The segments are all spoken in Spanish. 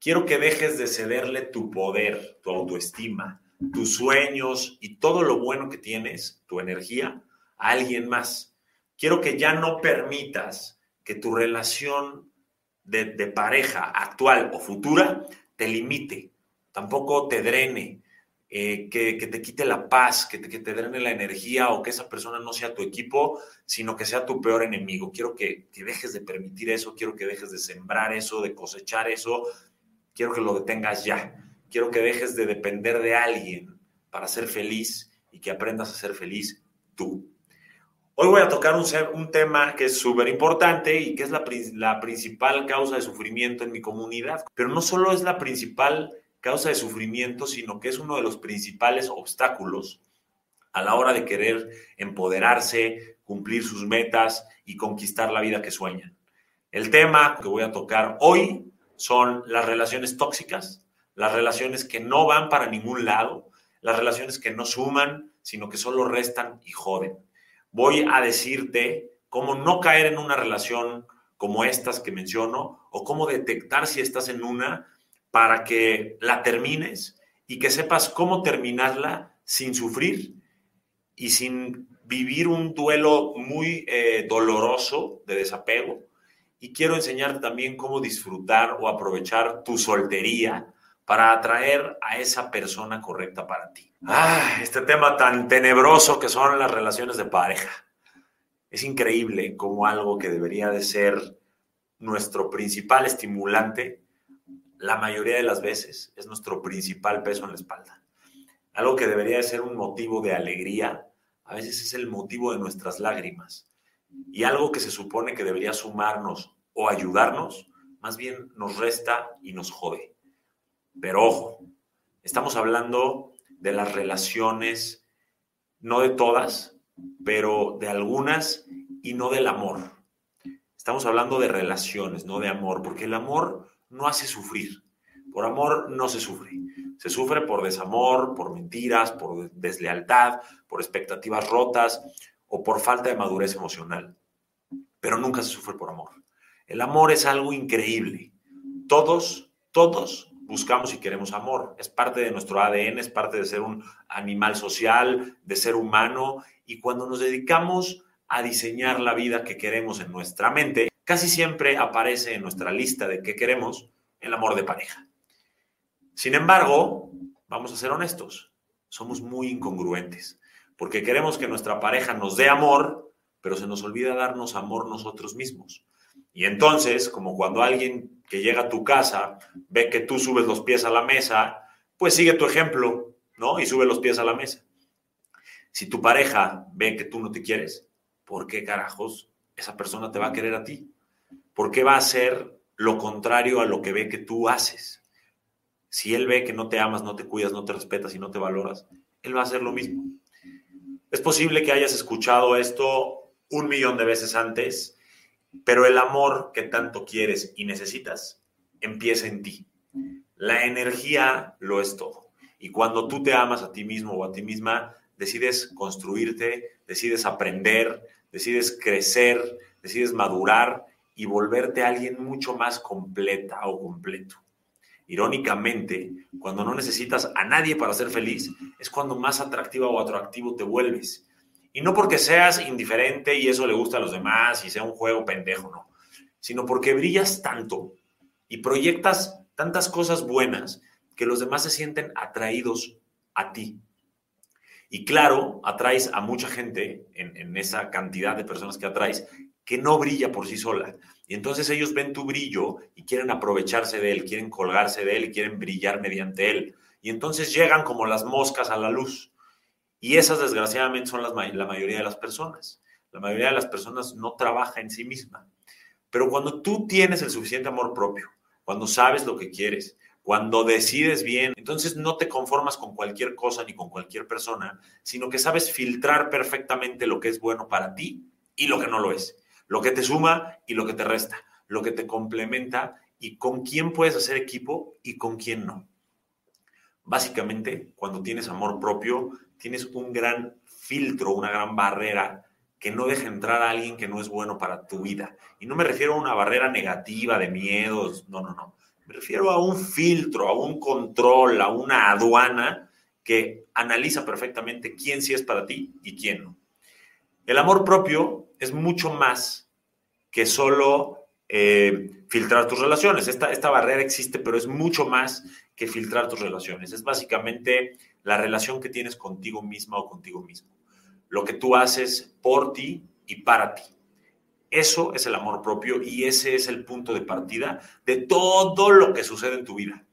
quiero que dejes de cederle tu poder, tu autoestima, tus sueños y todo lo bueno que tienes, tu energía, a alguien más. Quiero que ya no permitas que tu relación de, pareja actual o futura te limite, tampoco te drene, eh, que, te quite la paz, que te, que te, drene la energía o que esa persona no sea tu equipo, sino que sea tu peor enemigo. Quiero que, que dejes de permitir eso, quiero que dejes de sembrar eso, de cosechar eso, quiero que lo detengas ya. Quiero que dejes de depender de alguien para ser feliz y que aprendas a ser feliz tú. Hoy voy a tocar un, tema que es súper importante y que es la, la principal causa de sufrimiento en mi comunidad. Pero no solo es la principal causa de sufrimiento, sino que es uno de los principales obstáculos a la hora de querer empoderarse, cumplir sus metas y conquistar la vida que sueñan. El tema que voy a tocar hoy son las relaciones tóxicas, las relaciones que no van para ningún lado, las relaciones que no suman, sino que solo restan y joden voy a decirte cómo no caer en una relación como estas que menciono o cómo detectar si estás en una para que la termines y que sepas cómo terminarla sin sufrir y sin vivir un duelo muy eh, doloroso de desapego. Y quiero enseñarte también cómo disfrutar o aprovechar tu soltería para atraer a esa persona correcta para ti. Ah, este tema tan tenebroso que son las relaciones de pareja. Es increíble como algo que debería de ser nuestro principal estimulante, la mayoría de las veces es nuestro principal peso en la espalda. Algo que debería de ser un motivo de alegría, a veces es el motivo de nuestras lágrimas. Y algo que se supone que debería sumarnos o ayudarnos, más bien nos resta y nos jode. Pero ojo, estamos hablando de las relaciones, no de todas, pero de algunas y no del amor. Estamos hablando de relaciones, no de amor, porque el amor no hace sufrir. Por amor no se sufre. Se sufre por desamor, por mentiras, por deslealtad, por expectativas rotas o por falta de madurez emocional. Pero nunca se sufre por amor. El amor es algo increíble. Todos, todos buscamos y queremos amor. Es parte de nuestro ADN, es parte de ser un animal social, de ser humano. Y cuando nos dedicamos a diseñar la vida que queremos en nuestra mente, casi siempre aparece en nuestra lista de qué queremos el amor de pareja. Sin embargo, vamos a ser honestos, somos muy incongruentes, porque queremos que nuestra pareja nos dé amor, pero se nos olvida darnos amor nosotros mismos. Y entonces, como cuando alguien que llega a tu casa ve que tú subes los pies a la mesa, pues sigue tu ejemplo, ¿no? Y sube los pies a la mesa. Si tu pareja ve que tú no te quieres, ¿por qué carajos esa persona te va a querer a ti? ¿Por qué va a hacer lo contrario a lo que ve que tú haces? Si él ve que no te amas, no te cuidas, no te respetas y no te valoras, él va a hacer lo mismo. Es posible que hayas escuchado esto un millón de veces antes pero el amor que tanto quieres y necesitas empieza en ti. La energía lo es todo. Y cuando tú te amas a ti mismo o a ti misma, decides construirte, decides aprender, decides crecer, decides madurar y volverte alguien mucho más completa o completo. Irónicamente, cuando no necesitas a nadie para ser feliz, es cuando más atractiva o atractivo te vuelves y no porque seas indiferente y eso le gusta a los demás y sea un juego pendejo, no. Sino porque brillas tanto y proyectas tantas cosas buenas que los demás se sienten atraídos a ti. Y claro, atraes a mucha gente en, en esa cantidad de personas que atraes que no brilla por sí sola. Y entonces ellos ven tu brillo y quieren aprovecharse de él, quieren colgarse de él y quieren brillar mediante él. Y entonces llegan como las moscas a la luz. Y esas, desgraciadamente, son la mayoría de las personas. La mayoría de las personas no trabaja en sí misma. Pero cuando tú tienes el suficiente amor propio, cuando sabes lo que quieres, cuando decides bien, entonces no te conformas con cualquier cosa ni con cualquier persona, sino que sabes filtrar perfectamente lo que es bueno para ti y lo que no lo es, lo que te suma y lo que te resta, lo que te complementa y con quién puedes hacer equipo y con quién no. Básicamente, cuando tienes amor propio, tienes un gran filtro, una gran barrera que no deja entrar a alguien que no es bueno para tu vida. Y no me refiero a una barrera negativa de miedos, no, no, no. Me refiero a un filtro, a un control, a una aduana que analiza perfectamente quién sí es para ti y quién no. El amor propio es mucho más que solo eh, filtrar tus relaciones. Esta, esta barrera existe, pero es mucho más que filtrar tus relaciones. Es básicamente la relación que tienes contigo misma o contigo mismo. Lo que tú haces por ti y para ti. Eso es el amor propio y ese es el punto de partida de todo lo que sucede en tu vida.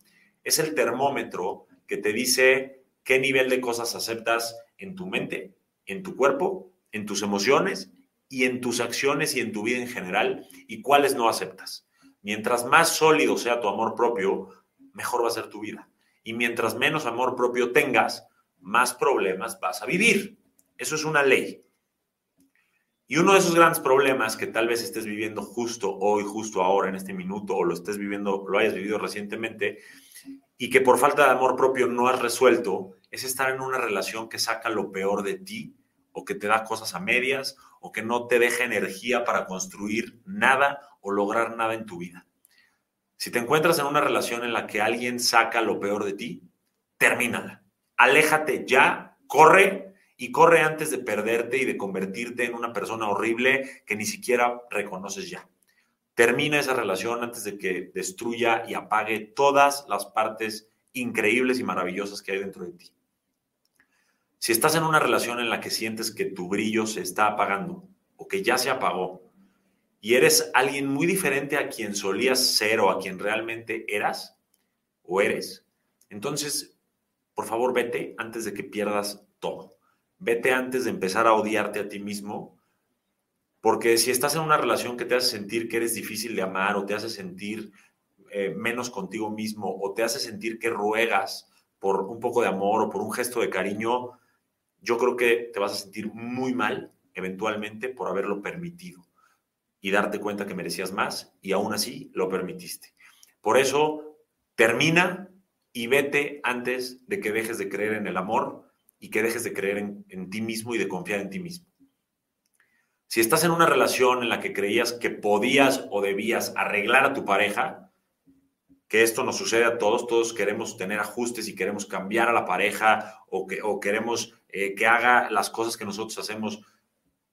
Es el termómetro que te dice qué nivel de cosas aceptas en tu mente, en tu cuerpo, en tus emociones y en tus acciones y en tu vida en general y cuáles no aceptas. Mientras más sólido sea tu amor propio, mejor va a ser tu vida. Y mientras menos amor propio tengas, más problemas vas a vivir. Eso es una ley. Y uno de esos grandes problemas que tal vez estés viviendo justo hoy, justo ahora, en este minuto, o lo estés viviendo, lo hayas vivido recientemente, y que por falta de amor propio no has resuelto, es estar en una relación que saca lo peor de ti, o que te da cosas a medias, o que no te deja energía para construir nada o lograr nada en tu vida. Si te encuentras en una relación en la que alguien saca lo peor de ti, termínala. Aléjate ya, corre y corre antes de perderte y de convertirte en una persona horrible que ni siquiera reconoces ya. Termina esa relación antes de que destruya y apague todas las partes increíbles y maravillosas que hay dentro de ti. Si estás en una relación en la que sientes que tu brillo se está apagando o que ya se apagó y eres alguien muy diferente a quien solías ser o a quien realmente eras o eres, entonces, por favor, vete antes de que pierdas todo. Vete antes de empezar a odiarte a ti mismo, porque si estás en una relación que te hace sentir que eres difícil de amar o te hace sentir eh, menos contigo mismo o te hace sentir que ruegas por un poco de amor o por un gesto de cariño, yo creo que te vas a sentir muy mal eventualmente por haberlo permitido y darte cuenta que merecías más y aún así lo permitiste. Por eso, termina y vete antes de que dejes de creer en el amor y que dejes de creer en, ti mismo y de confiar en ti mismo. Si estás en una relación en la que creías que podías o debías arreglar a tu pareja, que esto nos sucede a todos, todos queremos tener ajustes y queremos cambiar a la pareja o, que, o queremos eh, que haga las cosas que nosotros hacemos,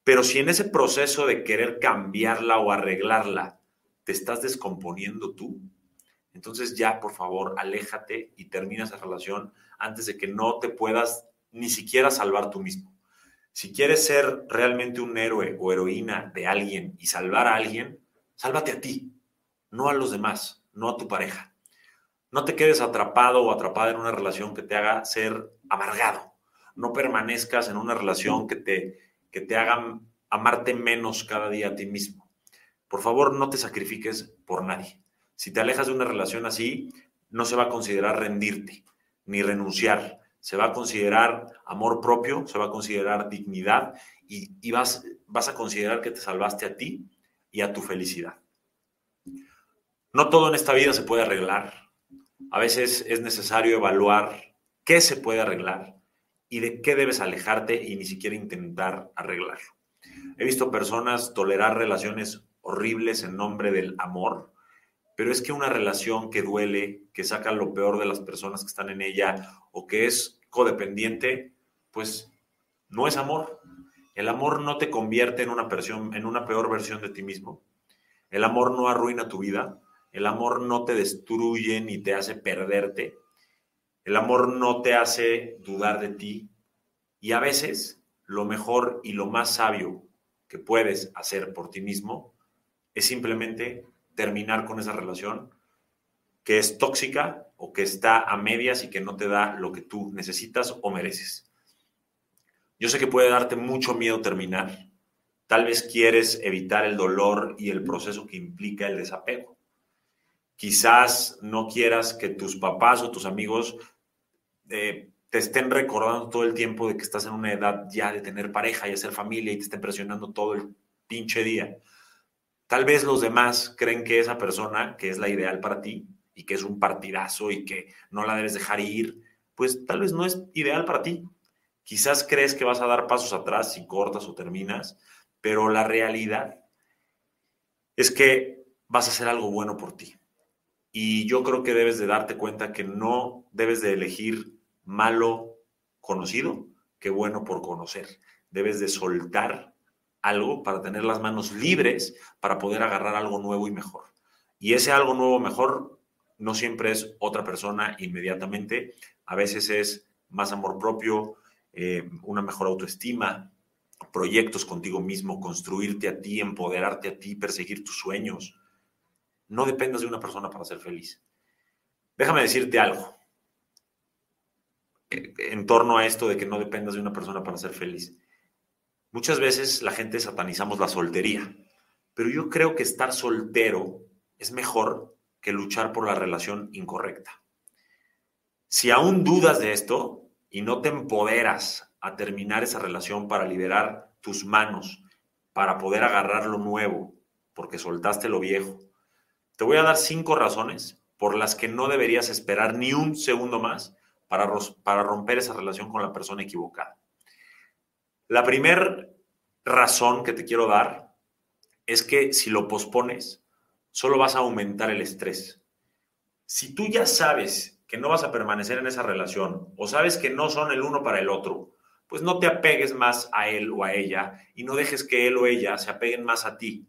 pero si en ese proceso de querer cambiarla o arreglarla te estás descomponiendo tú, entonces ya por favor aléjate y termina esa relación antes de que no te puedas ni siquiera salvar tú mismo. Si quieres ser realmente un héroe o heroína de alguien y salvar a alguien, sálvate a ti, no a los demás, no a tu pareja. No te quedes atrapado o atrapada en una relación que te haga ser amargado. No permanezcas en una relación que te, que te haga amarte menos cada día a ti mismo. Por favor, no te sacrifiques por nadie. Si te alejas de una relación así, no se va a considerar rendirte ni renunciar se va a considerar amor propio, se va a considerar dignidad y, vas, vas a considerar que te salvaste a ti y a tu felicidad. No todo en esta vida se puede arreglar. A veces es necesario evaluar qué se puede arreglar y de qué debes alejarte y ni siquiera intentar arreglarlo. He visto personas tolerar relaciones horribles en nombre del amor, pero es que una relación que duele, que saca lo peor de las personas que están en ella o que es codependiente, pues no es amor. El amor no te convierte en una, en una peor versión de ti mismo. El amor no arruina tu vida. El amor no te destruye ni te hace perderte. El amor no te hace dudar de ti. Y a veces lo mejor y lo más sabio que puedes hacer por ti mismo es simplemente terminar con esa relación que es tóxica o que está a medias y que no te da lo que tú necesitas o mereces. Yo sé que puede darte mucho miedo terminar. Tal vez quieres evitar el dolor y el proceso que implica el desapego. Quizás no quieras que tus papás o tus amigos eh, te estén recordando todo el tiempo de que estás en una edad ya de tener pareja y hacer familia y te estén presionando todo el pinche día. Tal vez los demás creen que esa persona, que es la ideal para ti, y que es un partidazo y que no la debes dejar ir, pues tal vez no es ideal para ti. Quizás crees que vas a dar pasos atrás si cortas o terminas, pero la realidad es que vas a hacer algo bueno por ti. Y yo creo que debes de darte cuenta que no debes de elegir malo conocido que bueno por conocer. Debes de soltar algo para tener las manos libres para poder agarrar algo nuevo y mejor. Y ese algo nuevo mejor no siempre es otra persona inmediatamente, a veces es más amor propio, eh, una mejor autoestima, proyectos contigo mismo, construirte a ti, empoderarte a ti, perseguir tus sueños. No dependas de una persona para ser feliz. Déjame decirte algo eh, en torno a esto de que no dependas de una persona para ser feliz. Muchas veces la gente satanizamos la soltería, pero yo creo que estar soltero es mejor que luchar por la relación incorrecta. Si aún dudas de esto y no te empoderas a terminar esa relación para liberar tus manos, para poder agarrar lo nuevo, porque soltaste lo viejo, te voy a dar cinco razones por las que no deberías esperar ni un segundo más para, para romper esa relación con la persona equivocada. La primera razón que te quiero dar es que si lo pospones, solo vas a aumentar el estrés. Si tú ya sabes que no vas a permanecer en esa relación o sabes que no son el uno para el otro, pues no te apegues más a él o a ella y no dejes que él o ella se apeguen más a ti.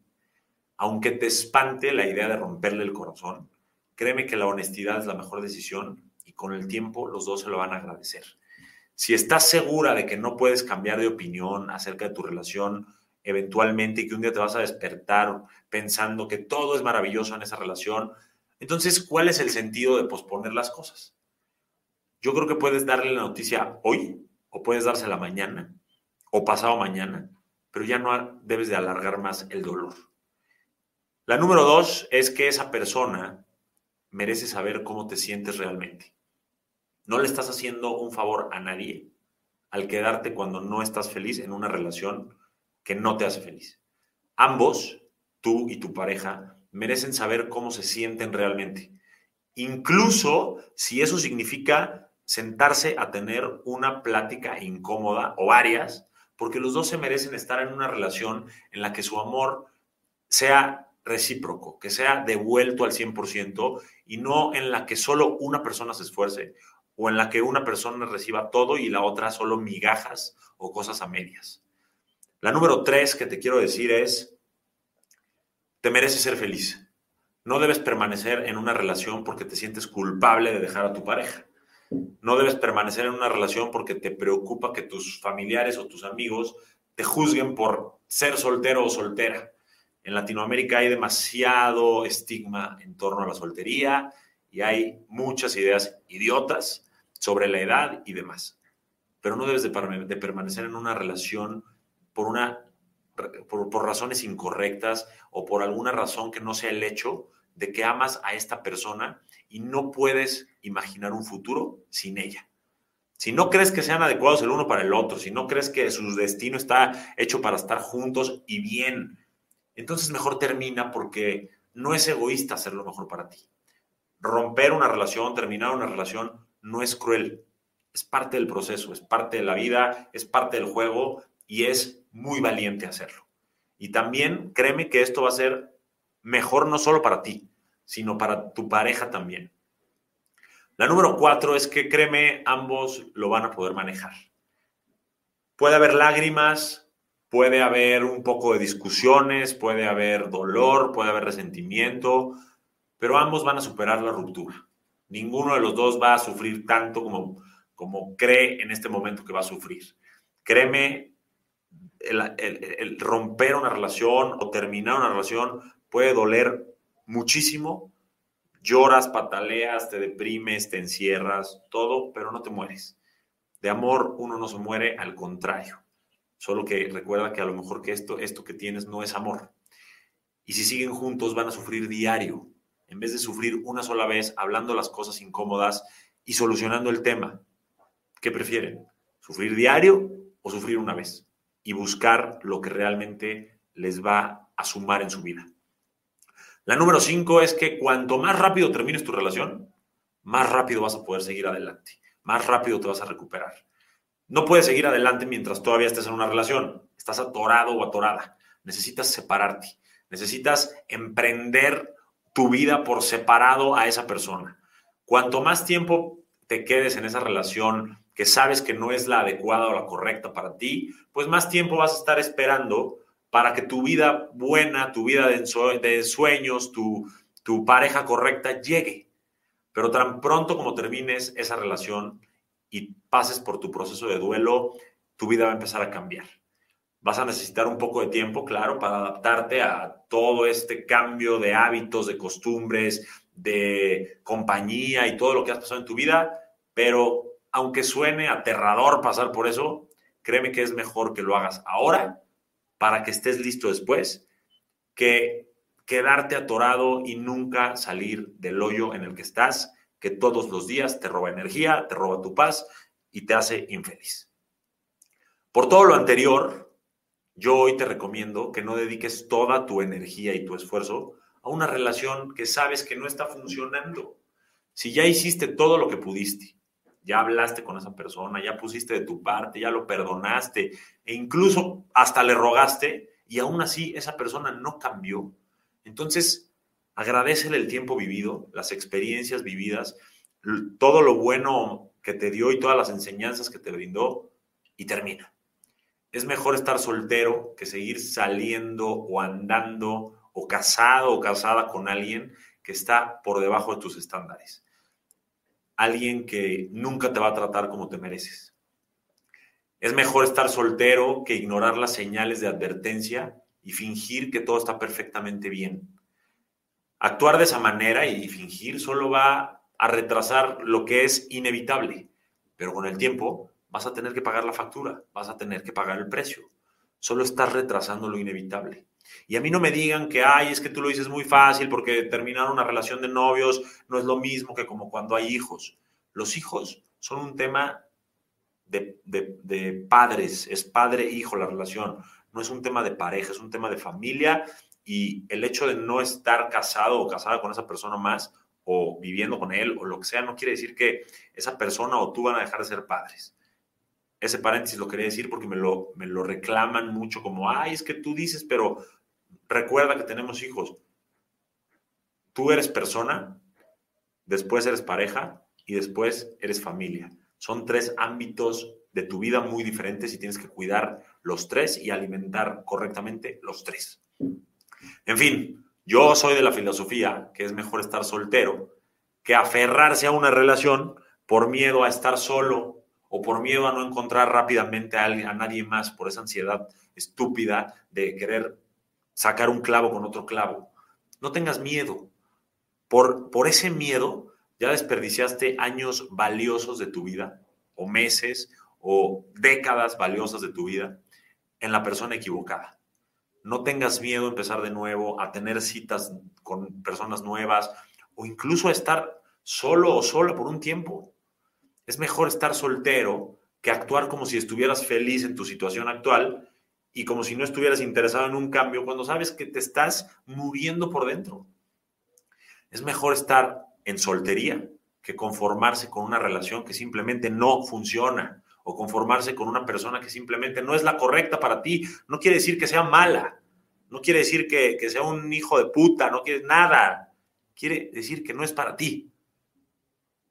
Aunque te espante la idea de romperle el corazón, créeme que la honestidad es la mejor decisión y con el tiempo los dos se lo van a agradecer. Si estás segura de que no puedes cambiar de opinión acerca de tu relación eventualmente y que un día te vas a despertar pensando que todo es maravilloso en esa relación, entonces, ¿cuál es el sentido de posponer las cosas? Yo creo que puedes darle la noticia hoy o puedes dársela mañana o pasado mañana, pero ya no debes de alargar más el dolor. La número dos es que esa persona merece saber cómo te sientes realmente. No le estás haciendo un favor a nadie al quedarte cuando no estás feliz en una relación que no te hace feliz. Ambos, tú y tu pareja, merecen saber cómo se sienten realmente. Incluso si eso significa sentarse a tener una plática incómoda o varias, porque los dos se merecen estar en una relación en la que su amor sea recíproco, que sea devuelto al 100% y no en la que solo una persona se esfuerce o en la que una persona reciba todo y la otra solo migajas o cosas a medias. La número tres que te quiero decir es, te mereces ser feliz. No debes permanecer en una relación porque te sientes culpable de dejar a tu pareja. No debes permanecer en una relación porque te preocupa que tus familiares o tus amigos te juzguen por ser soltero o soltera. En Latinoamérica hay demasiado estigma en torno a la soltería y hay muchas ideas idiotas sobre la edad y demás. Pero no debes de, permanecer en una relación por, una, por, por razones incorrectas o por alguna razón que no sea el hecho de que amas a esta persona y no puedes imaginar un futuro sin ella. Si no crees que sean adecuados el uno para el otro, si no crees que su destino está hecho para estar juntos y bien, entonces mejor termina porque no es egoísta hacer lo mejor para ti. Romper una relación, terminar una relación, no es cruel, es parte del proceso, es parte de la vida, es parte del juego y es muy valiente hacerlo. Y también créeme que esto va a ser mejor no solo para ti, sino para tu pareja también. La número cuatro es que créeme, ambos lo van a poder manejar. Puede haber lágrimas, puede haber un poco de discusiones, puede haber dolor, puede haber resentimiento, pero ambos van a superar la ruptura. Ninguno de los dos va a sufrir tanto como, como cree en este momento que va a sufrir. Créeme, el, romper una relación o terminar una relación puede doler muchísimo. Lloras, pataleas, te deprimes, te encierras, todo, pero no te mueres. De amor uno no se muere, al contrario. Solo que recuerda que a lo mejor que esto, esto que tienes no es amor. Y si siguen juntos van a sufrir diario en vez de sufrir una sola vez hablando las cosas incómodas y solucionando el tema. ¿Qué prefieren? ¿Sufrir diario o sufrir una vez? Y buscar lo que realmente les va a sumar en su vida. La número cinco es que cuanto más rápido termines tu relación, más rápido vas a poder seguir adelante, más rápido te vas a recuperar. No puedes seguir adelante mientras todavía estés en una relación. Estás atorado o atorada. Necesitas separarte. Necesitas emprender tu vida por separado a esa persona. Cuanto más tiempo te quedes en esa relación que sabes que no es la adecuada o la correcta para ti, pues más tiempo vas a estar esperando para que tu vida buena, tu vida de sueños, tu, tu pareja correcta llegue. Pero tan pronto como termines esa relación y pases por tu proceso de duelo, tu vida va a empezar a cambiar. Vas a necesitar un poco de tiempo, claro, para adaptarte a todo este cambio de hábitos, de costumbres, de compañía y todo lo que has pasado en tu vida, pero aunque suene aterrador pasar por eso, créeme que es mejor que lo hagas ahora para que estés listo después que quedarte atorado y nunca salir del hoyo en el que estás, que todos los días te roba energía, te roba tu paz y te hace infeliz. Por todo lo anterior, yo hoy te recomiendo que no dediques toda tu energía y tu esfuerzo a una relación que sabes que no está funcionando. Si ya hiciste todo lo que pudiste, ya hablaste con esa persona, ya pusiste de tu parte, ya lo perdonaste e incluso hasta le rogaste y aún así esa persona no cambió, entonces agradecele el tiempo vivido, las experiencias vividas, todo lo bueno que te dio y todas las enseñanzas que te brindó y termina. Es mejor estar soltero que seguir saliendo o andando o casado o casada con alguien que está por debajo de tus estándares. Alguien que nunca te va a tratar como te mereces. Es mejor estar soltero que ignorar las señales de advertencia y fingir que todo está perfectamente bien. Actuar de esa manera y fingir solo va a retrasar lo que es inevitable, pero con el tiempo vas a tener que pagar la factura, vas a tener que pagar el precio. Solo estás retrasando lo inevitable. Y a mí no me digan que, ay, es que tú lo dices muy fácil porque terminar una relación de novios no es lo mismo que como cuando hay hijos. Los hijos son un tema de, de padres, es padre-hijo la relación, no es un tema de pareja, es un tema de familia y el hecho de no estar casado o casada con esa persona más o viviendo con él o lo que sea, no quiere decir que esa persona o tú van a dejar de ser padres ese paréntesis lo quería decir porque me lo, me lo reclaman mucho como, ay, es que tú dices, pero recuerda que tenemos hijos. Tú eres persona, después eres pareja y después eres familia. Son tres ámbitos de tu vida muy diferentes y tienes que cuidar los tres y alimentar correctamente los tres. En fin, yo soy de la filosofía que es mejor estar soltero que aferrarse a una relación por miedo a estar solo o por miedo a no encontrar rápidamente a, alguien, a nadie más, por esa ansiedad estúpida de querer sacar un clavo con otro clavo. No tengas miedo. Por, por ese miedo ya desperdiciaste años valiosos de tu vida, o meses, o décadas valiosas de tu vida en la persona equivocada. No tengas miedo a empezar de nuevo, a tener citas con personas nuevas, o incluso a estar solo o sola por un tiempo. Es mejor estar soltero que actuar como si estuvieras feliz en tu situación actual y como si no estuvieras interesado en un cambio cuando sabes que te estás muriendo por dentro. Es mejor estar en soltería que conformarse con una relación que simplemente no funciona o conformarse con una persona que simplemente no es la correcta para ti. No quiere decir que sea mala, no quiere decir que, que sea un hijo de puta, no quiere nada. Quiere decir que no es para ti.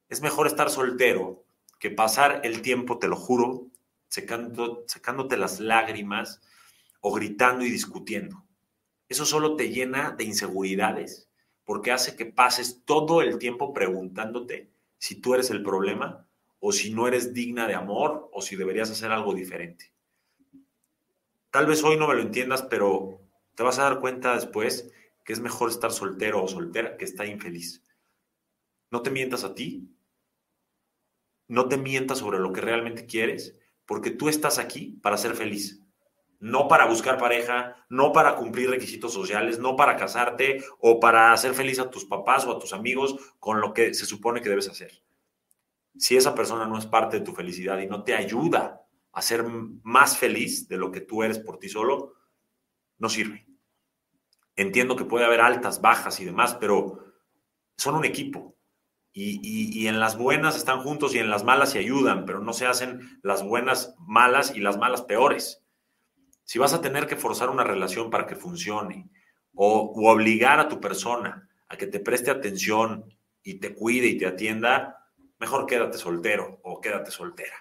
Es mejor estar soltero que pasar el tiempo, te lo juro, secando, secándote las lágrimas o gritando y discutiendo. Eso solo te llena de inseguridades, porque hace que pases todo el tiempo preguntándote si tú eres el problema o si no eres digna de amor o si deberías hacer algo diferente. Tal vez hoy no me lo entiendas, pero te vas a dar cuenta después que es mejor estar soltero o soltera que estar infeliz. No te mientas a ti, no te mientas sobre lo que realmente quieres, porque tú estás aquí para ser feliz, no para buscar pareja, no para cumplir requisitos sociales, no para casarte o para hacer feliz a tus papás o a tus amigos con lo que se supone que debes hacer. Si esa persona no es parte de tu felicidad y no te ayuda a ser más feliz de lo que tú eres por ti solo, no sirve. Entiendo que puede haber altas, bajas y demás, pero son un equipo y, en las buenas están juntos y en las malas se ayudan, pero no se hacen las buenas malas y las malas peores. Si vas a tener que forzar una relación para que funcione o obligar a tu persona a que te preste atención y te cuide y te atienda, mejor quédate soltero o quédate soltera.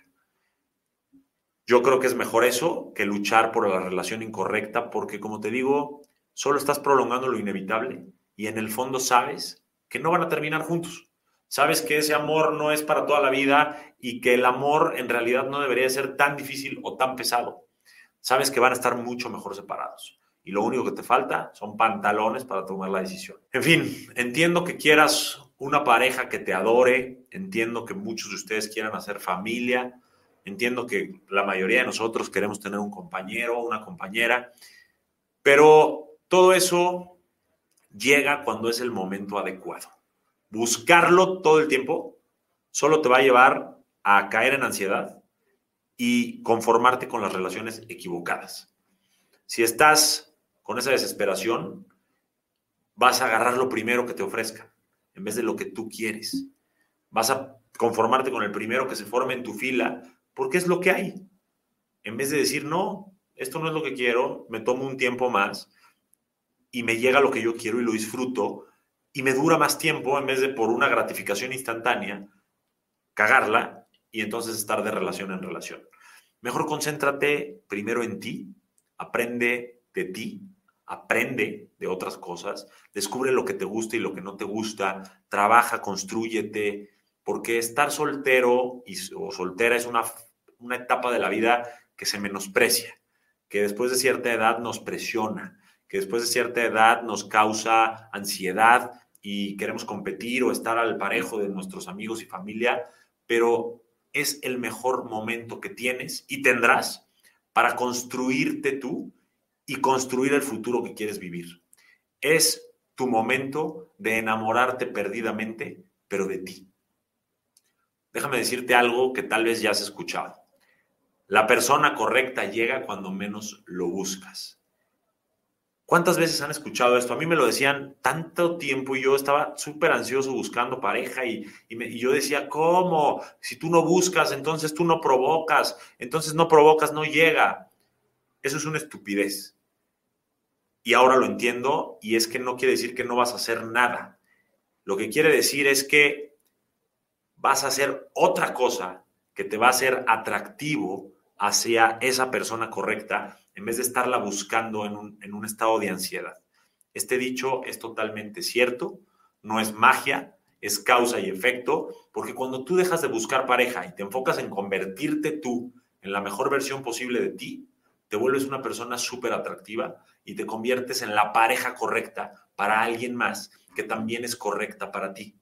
Yo creo que es mejor eso que luchar por la relación incorrecta, porque como te digo, solo estás prolongando lo inevitable y en el fondo sabes que no van a terminar juntos. Sabes que ese amor no es para toda la vida y que el amor en realidad no debería ser tan difícil o tan pesado. Sabes que van a estar mucho mejor separados y lo único que te falta son pantalones para tomar la decisión. En fin, entiendo que quieras una pareja que te adore, entiendo que muchos de ustedes quieran hacer familia, entiendo que la mayoría de nosotros queremos tener un compañero, una compañera, pero todo eso llega cuando es el momento adecuado. Buscarlo todo el tiempo solo te va a llevar a caer en ansiedad y conformarte con las relaciones equivocadas. Si estás con esa desesperación, vas a agarrar lo primero que te ofrezca, en vez de lo que tú quieres. Vas a conformarte con el primero que se forme en tu fila, porque es lo que hay. En vez de decir, no, esto no es lo que quiero, me tomo un tiempo más y me llega lo que yo quiero y lo disfruto y me dura más tiempo en vez de por una gratificación instantánea, cagarla y entonces estar de relación en relación. Mejor concéntrate primero en ti, aprende de ti, aprende de otras cosas, descubre lo que te gusta y lo que no te gusta, trabaja, construyete, porque estar soltero y, o soltera es una, una etapa de la vida que se menosprecia, que después de cierta edad nos presiona, que después de cierta edad nos causa ansiedad y queremos competir o estar al parejo de nuestros amigos y familia, pero es el mejor momento que tienes y tendrás para construirte tú y construir el futuro que quieres vivir. Es tu momento de enamorarte perdidamente, pero de ti. Déjame decirte algo que tal vez ya has escuchado. La persona correcta llega cuando menos lo buscas. ¿Cuántas veces han escuchado esto? A mí me lo decían tanto tiempo y yo estaba súper ansioso buscando pareja y, y, yo decía, ¿cómo? Si tú no buscas, entonces tú no provocas, entonces no provocas, no llega. Eso es una estupidez. Y ahora lo entiendo y es que no quiere decir que no vas a hacer nada. Lo que quiere decir es que vas a hacer otra cosa que te va a hacer atractivo hacia esa persona correcta en vez de estarla buscando en un, en un estado de ansiedad. Este dicho es totalmente cierto, no es magia, es causa y efecto, porque cuando tú dejas de buscar pareja y te enfocas en convertirte tú en la mejor versión posible de ti, te vuelves una persona súper atractiva y te conviertes en la pareja correcta para alguien más que también es correcta para ti.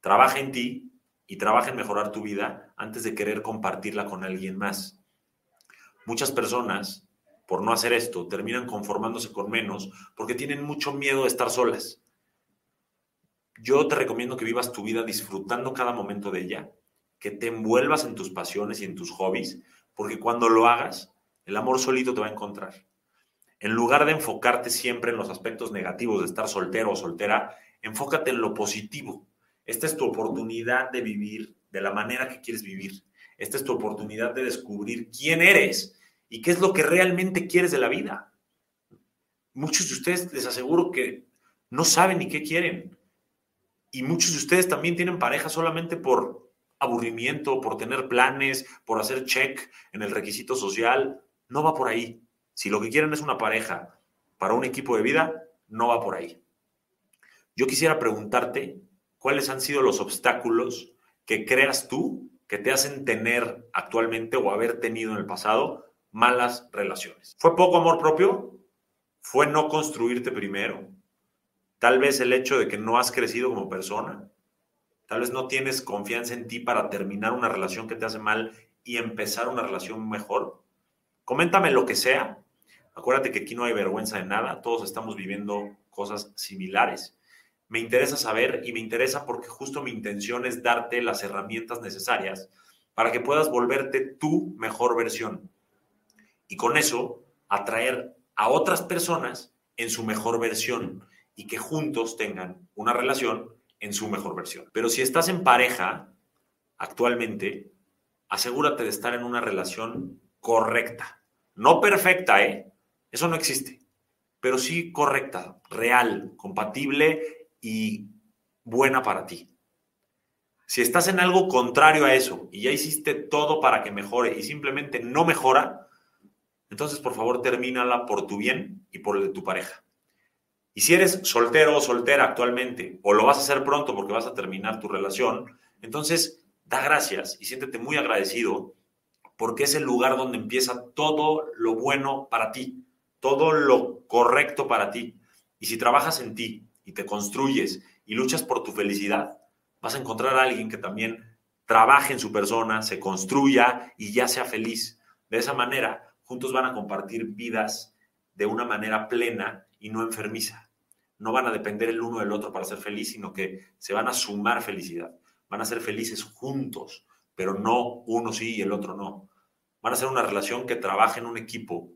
Trabaja en ti y trabaja en mejorar tu vida antes de querer compartirla con alguien más. Muchas personas, por no hacer esto, terminan conformándose con menos porque tienen mucho miedo de estar solas. Yo te recomiendo que vivas tu vida disfrutando cada momento de ella, que te envuelvas en tus pasiones y en tus hobbies, porque cuando lo hagas, el amor solito te va a encontrar. En lugar de enfocarte siempre en los aspectos negativos de estar soltero o soltera, enfócate en lo positivo. Esta es tu oportunidad de vivir de la manera que quieres vivir. Esta es tu oportunidad de descubrir quién eres y qué es lo que realmente quieres de la vida. Muchos de ustedes les aseguro que no saben ni qué quieren. Y muchos de ustedes también tienen pareja solamente por aburrimiento, por tener planes, por hacer check en el requisito social. No va por ahí. Si lo que quieren es una pareja para un equipo de vida, no va por ahí. Yo quisiera preguntarte cuáles han sido los obstáculos que creas tú que te hacen tener actualmente o haber tenido en el pasado malas relaciones. ¿Fue poco amor propio? ¿Fue no construirte primero? Tal vez el hecho de que no has crecido como persona. Tal vez no tienes confianza en ti para terminar una relación que te hace mal y empezar una relación mejor. Coméntame lo que sea. Acuérdate que aquí no hay vergüenza de nada, todos estamos viviendo cosas similares. Me interesa saber y me interesa porque justo mi intención es darte las herramientas necesarias para que puedas volverte tu mejor versión. Y con eso atraer a otras personas en su mejor versión y que juntos tengan una relación en su mejor versión. Pero si estás en pareja actualmente, asegúrate de estar en una relación correcta no perfecta, ¿eh? Eso no existe. Pero sí correcta, real, compatible y buena para ti. Si estás en algo contrario a eso y ya hiciste todo para que mejore y simplemente no mejora, entonces por favor termínala por tu bien y por el de tu pareja. Y si eres soltero o soltera actualmente, o lo vas a hacer pronto porque vas a terminar tu relación, entonces da gracias y siéntete muy agradecido porque es el lugar donde empieza todo lo bueno para ti, todo lo correcto para ti. Y si trabajas en ti y te construyes y luchas por tu felicidad, vas a encontrar a alguien que también trabaje en su persona, se construya y ya sea feliz. De esa manera, juntos van a compartir vidas de una manera plena y no enfermiza. No van a depender el uno del otro para ser feliz, sino que se van a sumar felicidad. Van a ser felices juntos, pero no uno sí y el otro no. Van a ser una relación que trabaje en un equipo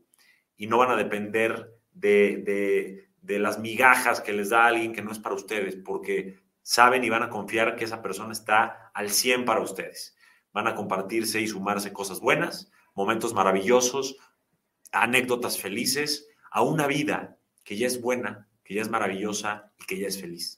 y no van a depender de, de las migajas que les da alguien que no es para ustedes, porque saben y van a confiar que esa persona está al 100 para ustedes. Van a compartirse y sumarse cosas buenas, momentos maravillosos, anécdotas felices, a una vida que ya es buena, que ya es maravillosa y que ya es feliz.